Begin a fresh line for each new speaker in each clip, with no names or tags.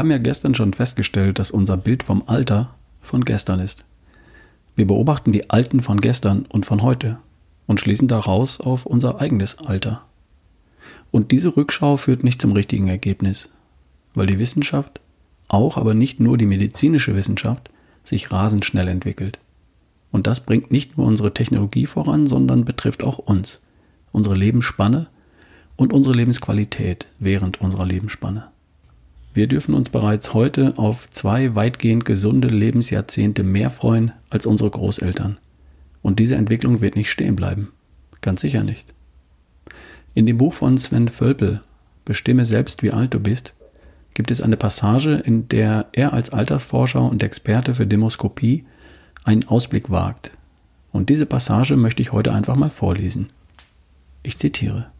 haben ja gestern schon festgestellt, dass unser Bild vom Alter von gestern ist. Wir beobachten die Alten von gestern und von heute und schließen daraus auf unser eigenes Alter. Und diese Rückschau führt nicht zum richtigen Ergebnis, weil die Wissenschaft, auch aber nicht nur die medizinische Wissenschaft, sich rasend schnell entwickelt. Und das bringt nicht nur unsere Technologie voran, sondern betrifft auch uns, unsere Lebensspanne und unsere Lebensqualität während unserer Lebensspanne. Wir dürfen uns bereits heute auf zwei weitgehend gesunde Lebensjahrzehnte mehr freuen als unsere Großeltern. Und diese Entwicklung wird nicht stehen bleiben. Ganz sicher nicht. In dem Buch von Sven Völpel, Bestimme selbst, wie alt du bist, gibt es eine Passage, in der er als Altersforscher und Experte für Demoskopie einen Ausblick wagt. Und diese Passage möchte ich heute einfach mal vorlesen. Ich zitiere.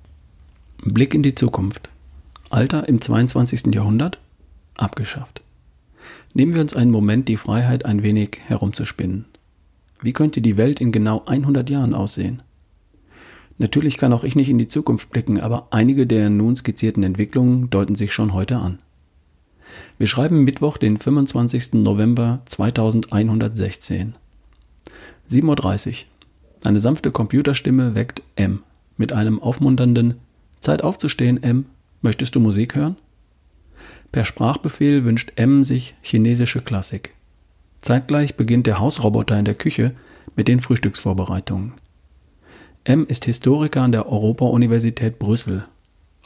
Blick in die Zukunft. Alter im 22. Jahrhundert? Abgeschafft. Nehmen wir uns einen Moment die Freiheit, ein wenig herumzuspinnen. Wie könnte die Welt in genau 100 Jahren aussehen? Natürlich kann auch ich nicht in die Zukunft blicken, aber einige der nun skizzierten Entwicklungen deuten sich schon heute an. Wir schreiben Mittwoch, den 25. November 2116. 7.30 Uhr. Eine sanfte Computerstimme weckt M mit einem aufmunternden Zeit aufzustehen, M. Möchtest du Musik hören? Per Sprachbefehl wünscht M sich chinesische Klassik. Zeitgleich beginnt der Hausroboter in der Küche mit den Frühstücksvorbereitungen. M ist Historiker an der Europa-Universität Brüssel,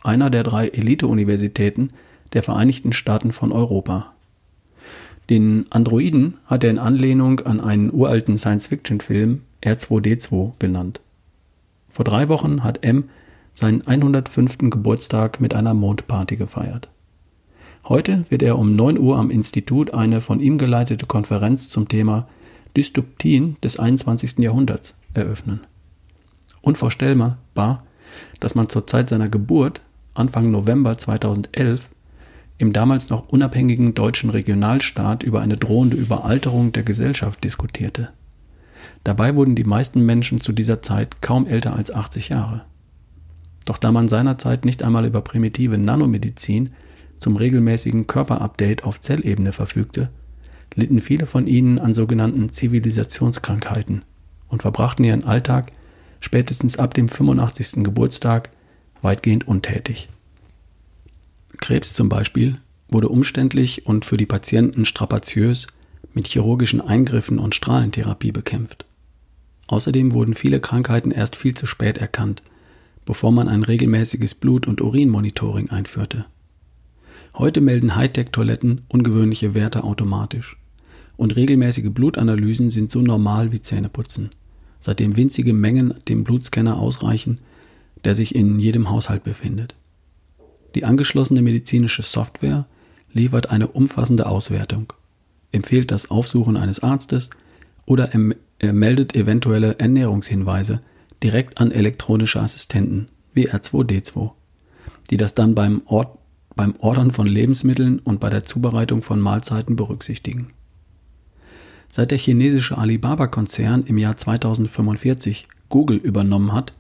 einer der drei Elite-Universitäten der Vereinigten Staaten von Europa. Den Androiden hat er in Anlehnung an einen uralten Science-Fiction-Film R2D2 benannt. Vor drei Wochen hat M seinen 105. Geburtstag mit einer Mondparty gefeiert. Heute wird er um 9 Uhr am Institut eine von ihm geleitete Konferenz zum Thema Dystopien des 21. Jahrhunderts eröffnen. Unvorstellbar, dass man zur Zeit seiner Geburt, Anfang November 2011, im damals noch unabhängigen deutschen Regionalstaat über eine drohende Überalterung der Gesellschaft diskutierte. Dabei wurden die meisten Menschen zu dieser Zeit kaum älter als 80 Jahre. Doch da man seinerzeit nicht einmal über primitive Nanomedizin zum regelmäßigen Körperupdate auf Zellebene verfügte, litten viele von ihnen an sogenannten Zivilisationskrankheiten und verbrachten ihren Alltag spätestens ab dem 85. Geburtstag weitgehend untätig. Krebs zum Beispiel wurde umständlich und für die Patienten strapaziös mit chirurgischen Eingriffen und Strahlentherapie bekämpft. Außerdem wurden viele Krankheiten erst viel zu spät erkannt bevor man ein regelmäßiges Blut- und Urinmonitoring einführte. Heute melden Hightech-Toiletten ungewöhnliche Werte automatisch. Und regelmäßige Blutanalysen sind so normal wie Zähneputzen, seitdem winzige Mengen dem Blutscanner ausreichen, der sich in jedem Haushalt befindet. Die angeschlossene medizinische Software liefert eine umfassende Auswertung, empfiehlt das Aufsuchen eines Arztes oder er meldet eventuelle Ernährungshinweise, direkt an elektronische Assistenten wie R2D2, die das dann beim, Ord beim Ordern von Lebensmitteln und bei der Zubereitung von Mahlzeiten berücksichtigen. Seit der chinesische Alibaba-Konzern im Jahr 2045 Google übernommen hat,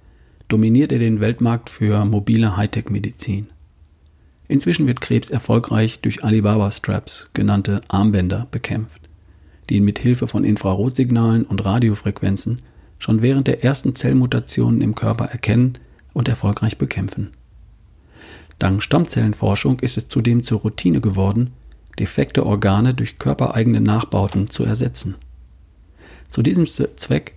dominiert er den Weltmarkt für mobile Hightech-Medizin. Inzwischen wird Krebs erfolgreich durch Alibaba-Straps, genannte Armbänder, bekämpft, die ihn mit Hilfe von Infrarotsignalen und Radiofrequenzen schon während der ersten Zellmutationen im Körper erkennen und erfolgreich bekämpfen. Dank Stammzellenforschung ist es zudem zur Routine geworden, defekte Organe durch körpereigene Nachbauten zu ersetzen. Zu diesem Zweck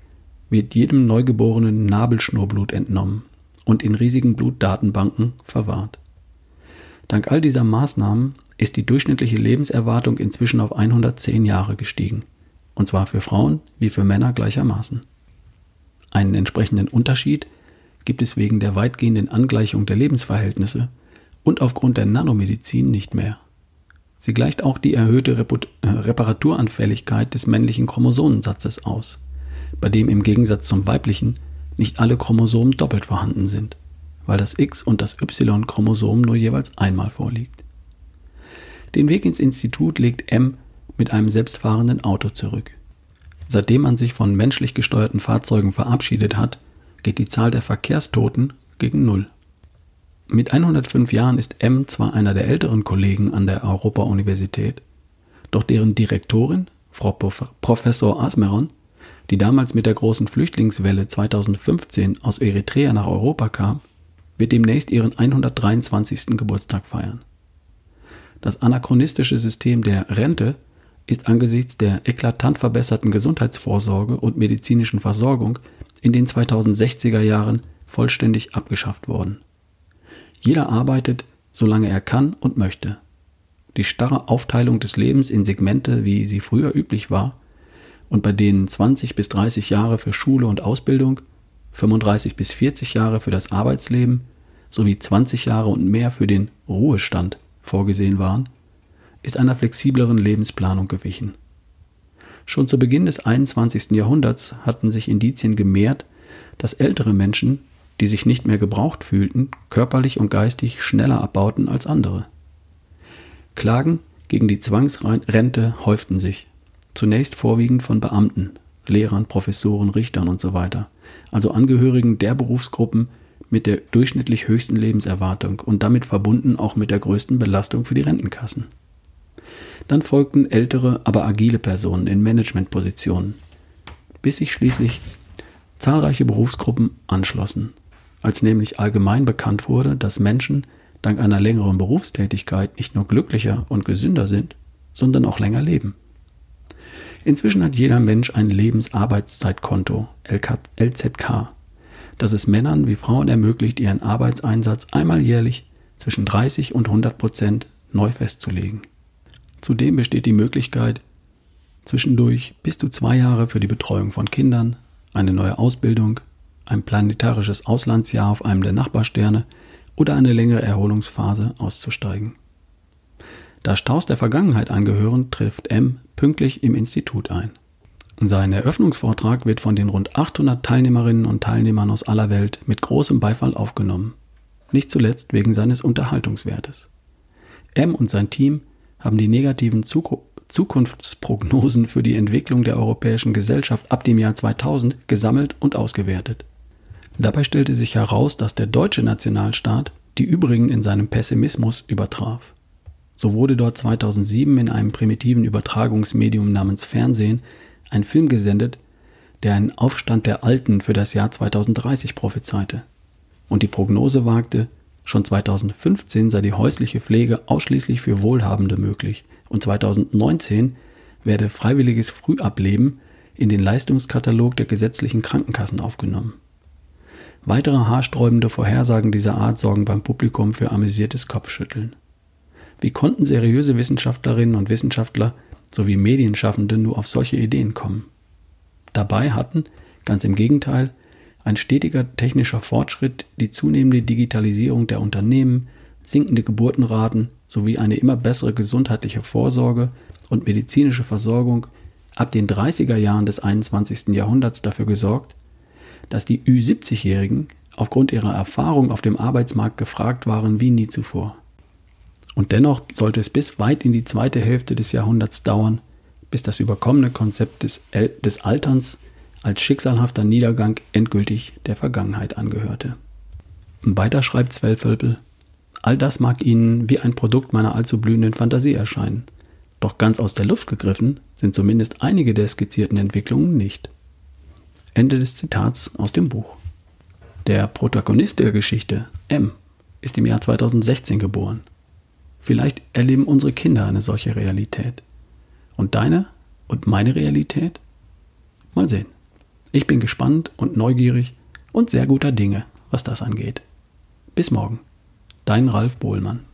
wird jedem Neugeborenen Nabelschnurblut entnommen und in riesigen Blutdatenbanken verwahrt. Dank all dieser Maßnahmen ist die durchschnittliche Lebenserwartung inzwischen auf 110 Jahre gestiegen, und zwar für Frauen wie für Männer gleichermaßen. Einen entsprechenden Unterschied gibt es wegen der weitgehenden Angleichung der Lebensverhältnisse und aufgrund der Nanomedizin nicht mehr. Sie gleicht auch die erhöhte äh, Reparaturanfälligkeit des männlichen Chromosomensatzes aus, bei dem im Gegensatz zum weiblichen nicht alle Chromosomen doppelt vorhanden sind, weil das X- und das Y-Chromosom nur jeweils einmal vorliegt. Den Weg ins Institut legt M mit einem selbstfahrenden Auto zurück. Seitdem man sich von menschlich gesteuerten Fahrzeugen verabschiedet hat, geht die Zahl der Verkehrstoten gegen Null. Mit 105 Jahren ist M zwar einer der älteren Kollegen an der Europa-Universität, doch deren Direktorin, Frau Professor Asmeron, die damals mit der großen Flüchtlingswelle 2015 aus Eritrea nach Europa kam, wird demnächst ihren 123. Geburtstag feiern. Das anachronistische System der Rente ist angesichts der eklatant verbesserten Gesundheitsvorsorge und medizinischen Versorgung in den 2060er Jahren vollständig abgeschafft worden. Jeder arbeitet, solange er kann und möchte. Die starre Aufteilung des Lebens in Segmente, wie sie früher üblich war, und bei denen 20 bis 30 Jahre für Schule und Ausbildung, 35 bis 40 Jahre für das Arbeitsleben sowie 20 Jahre und mehr für den Ruhestand vorgesehen waren, ist einer flexibleren Lebensplanung gewichen. Schon zu Beginn des 21. Jahrhunderts hatten sich Indizien gemehrt, dass ältere Menschen, die sich nicht mehr gebraucht fühlten, körperlich und geistig schneller abbauten als andere. Klagen gegen die Zwangsrente häuften sich, zunächst vorwiegend von Beamten, Lehrern, Professoren, Richtern usw., so also Angehörigen der Berufsgruppen mit der durchschnittlich höchsten Lebenserwartung und damit verbunden auch mit der größten Belastung für die Rentenkassen. Dann folgten ältere, aber agile Personen in Managementpositionen, bis sich schließlich zahlreiche Berufsgruppen anschlossen, als nämlich allgemein bekannt wurde, dass Menschen dank einer längeren Berufstätigkeit nicht nur glücklicher und gesünder sind, sondern auch länger leben. Inzwischen hat jeder Mensch ein Lebensarbeitszeitkonto, LZK, das es Männern wie Frauen ermöglicht, ihren Arbeitseinsatz einmal jährlich zwischen 30 und 100 Prozent neu festzulegen. Zudem besteht die Möglichkeit, zwischendurch bis zu zwei Jahre für die Betreuung von Kindern, eine neue Ausbildung, ein planetarisches Auslandsjahr auf einem der Nachbarsterne oder eine längere Erholungsphase auszusteigen. Da Staus der Vergangenheit angehören, trifft M pünktlich im Institut ein. Sein Eröffnungsvortrag wird von den rund 800 Teilnehmerinnen und Teilnehmern aus aller Welt mit großem Beifall aufgenommen. Nicht zuletzt wegen seines Unterhaltungswertes. M und sein Team haben die negativen Zukunftsprognosen für die Entwicklung der europäischen Gesellschaft ab dem Jahr 2000 gesammelt und ausgewertet. Dabei stellte sich heraus, dass der deutsche Nationalstaat die übrigen in seinem Pessimismus übertraf. So wurde dort 2007 in einem primitiven Übertragungsmedium namens Fernsehen ein Film gesendet, der einen Aufstand der Alten für das Jahr 2030 prophezeite und die Prognose wagte, schon 2015 sei die häusliche Pflege ausschließlich für Wohlhabende möglich und 2019 werde freiwilliges Frühableben in den Leistungskatalog der gesetzlichen Krankenkassen aufgenommen. Weitere haarsträubende Vorhersagen dieser Art sorgen beim Publikum für amüsiertes Kopfschütteln. Wie konnten seriöse Wissenschaftlerinnen und Wissenschaftler sowie Medienschaffende nur auf solche Ideen kommen. Dabei hatten, ganz im Gegenteil, ein stetiger technischer Fortschritt, die zunehmende Digitalisierung der Unternehmen, sinkende Geburtenraten sowie eine immer bessere gesundheitliche Vorsorge und medizinische Versorgung ab den 30er Jahren des 21. Jahrhunderts dafür gesorgt, dass die Ü70-Jährigen aufgrund ihrer Erfahrung auf dem Arbeitsmarkt gefragt waren wie nie zuvor. Und dennoch sollte es bis weit in die zweite Hälfte des Jahrhunderts dauern, bis das überkommene Konzept des, El des Alterns als schicksalhafter Niedergang endgültig der Vergangenheit angehörte. Weiter schreibt Zwölfölpel, all das mag Ihnen wie ein Produkt meiner allzu blühenden Fantasie erscheinen, doch ganz aus der Luft gegriffen sind zumindest einige der skizzierten Entwicklungen nicht. Ende des Zitats aus dem Buch. Der Protagonist der Geschichte, M, ist im Jahr 2016 geboren. Vielleicht erleben unsere Kinder eine solche Realität. Und deine und meine Realität? Mal sehen. Ich bin gespannt und neugierig und sehr guter Dinge, was das angeht. Bis morgen. Dein Ralf Bohlmann.